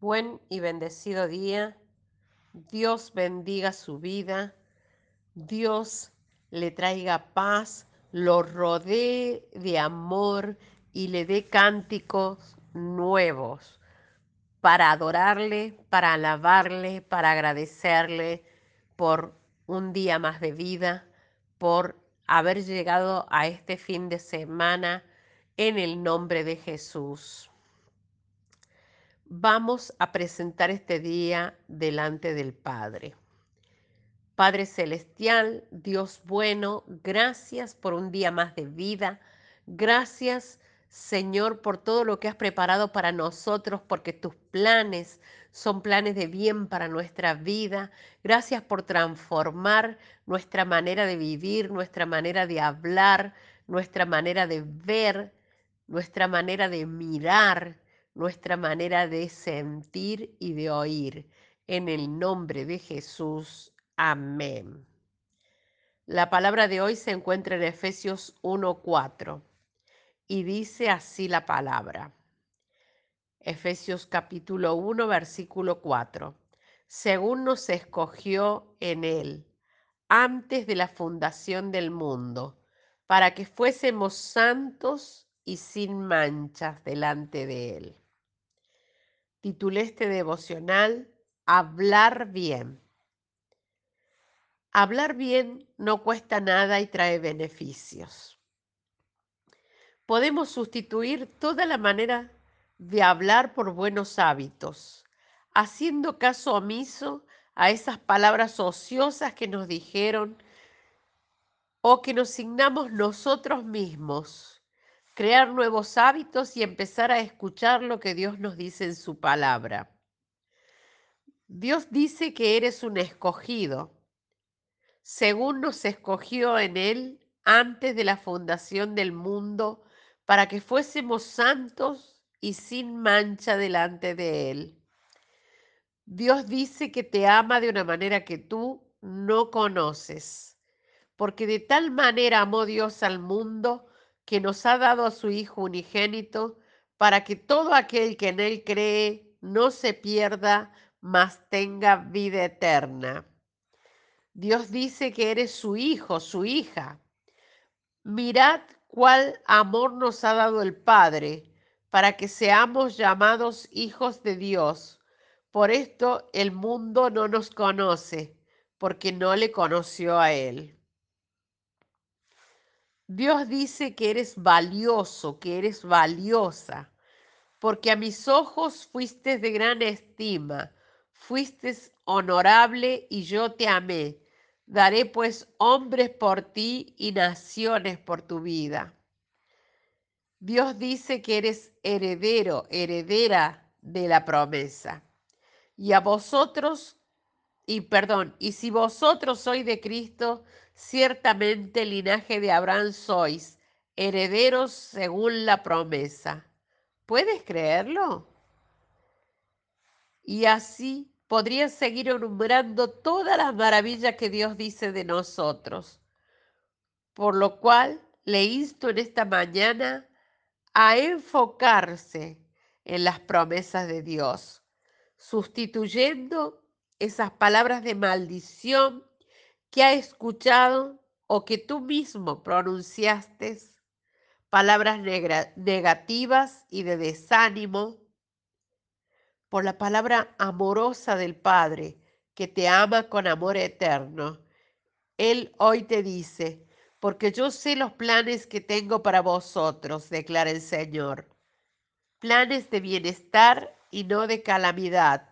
Buen y bendecido día. Dios bendiga su vida. Dios le traiga paz, lo rodee de amor y le dé cánticos nuevos para adorarle, para alabarle, para agradecerle por un día más de vida, por haber llegado a este fin de semana en el nombre de Jesús. Vamos a presentar este día delante del Padre. Padre Celestial, Dios bueno, gracias por un día más de vida. Gracias, Señor, por todo lo que has preparado para nosotros, porque tus planes son planes de bien para nuestra vida. Gracias por transformar nuestra manera de vivir, nuestra manera de hablar, nuestra manera de ver, nuestra manera de mirar, nuestra manera de sentir y de oír. En el nombre de Jesús. Amén. La palabra de hoy se encuentra en Efesios 1.4 y dice así la palabra. Efesios capítulo 1, versículo 4. Según nos escogió en él antes de la fundación del mundo, para que fuésemos santos y sin manchas delante de él. Titulé este devocional Hablar bien. Hablar bien no cuesta nada y trae beneficios. Podemos sustituir toda la manera de hablar por buenos hábitos, haciendo caso omiso a esas palabras ociosas que nos dijeron o que nos signamos nosotros mismos, crear nuevos hábitos y empezar a escuchar lo que Dios nos dice en su palabra. Dios dice que eres un escogido según nos escogió en Él antes de la fundación del mundo, para que fuésemos santos y sin mancha delante de Él. Dios dice que te ama de una manera que tú no conoces, porque de tal manera amó Dios al mundo que nos ha dado a su Hijo unigénito, para que todo aquel que en Él cree no se pierda, mas tenga vida eterna. Dios dice que eres su hijo, su hija. Mirad cuál amor nos ha dado el Padre para que seamos llamados hijos de Dios. Por esto el mundo no nos conoce, porque no le conoció a Él. Dios dice que eres valioso, que eres valiosa, porque a mis ojos fuiste de gran estima, fuiste honorable y yo te amé Daré pues hombres por ti y naciones por tu vida. Dios dice que eres heredero, heredera de la promesa. Y a vosotros, y perdón, y si vosotros sois de Cristo, ciertamente linaje de Abraham sois, herederos según la promesa. ¿Puedes creerlo? Y así podría seguir enumerando todas las maravillas que Dios dice de nosotros. Por lo cual le insto en esta mañana a enfocarse en las promesas de Dios, sustituyendo esas palabras de maldición que ha escuchado o que tú mismo pronunciaste, palabras negativas y de desánimo, por la palabra amorosa del Padre, que te ama con amor eterno. Él hoy te dice, porque yo sé los planes que tengo para vosotros, declara el Señor. Planes de bienestar y no de calamidad,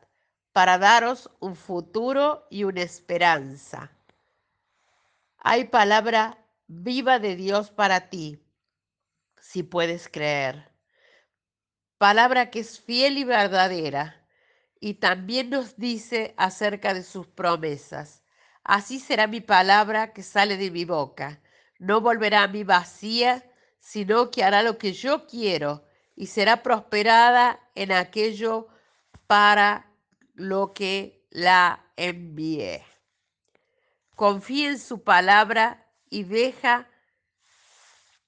para daros un futuro y una esperanza. Hay palabra viva de Dios para ti, si puedes creer palabra que es fiel y verdadera, y también nos dice acerca de sus promesas. Así será mi palabra que sale de mi boca. No volverá a mí vacía, sino que hará lo que yo quiero y será prosperada en aquello para lo que la envié. Confía en su palabra y deja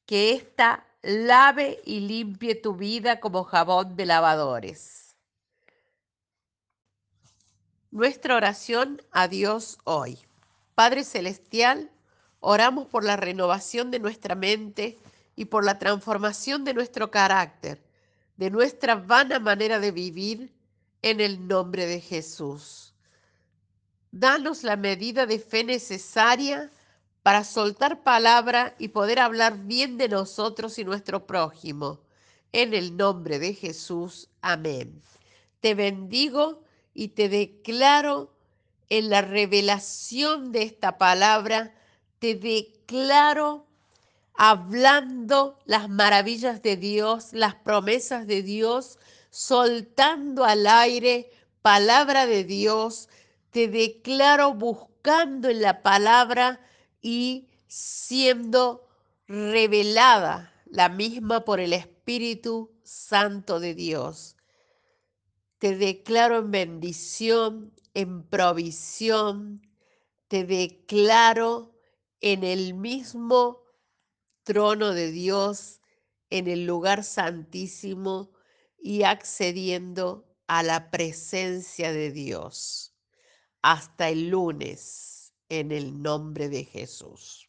que ésta lave y limpie tu vida como jabón de lavadores. Nuestra oración a Dios hoy. Padre Celestial, oramos por la renovación de nuestra mente y por la transformación de nuestro carácter, de nuestra vana manera de vivir, en el nombre de Jesús. Danos la medida de fe necesaria para soltar palabra y poder hablar bien de nosotros y nuestro prójimo. En el nombre de Jesús. Amén. Te bendigo y te declaro en la revelación de esta palabra, te declaro hablando las maravillas de Dios, las promesas de Dios, soltando al aire palabra de Dios, te declaro buscando en la palabra y siendo revelada la misma por el Espíritu Santo de Dios. Te declaro en bendición, en provisión, te declaro en el mismo trono de Dios, en el lugar santísimo y accediendo a la presencia de Dios. Hasta el lunes, en el nombre de Jesús.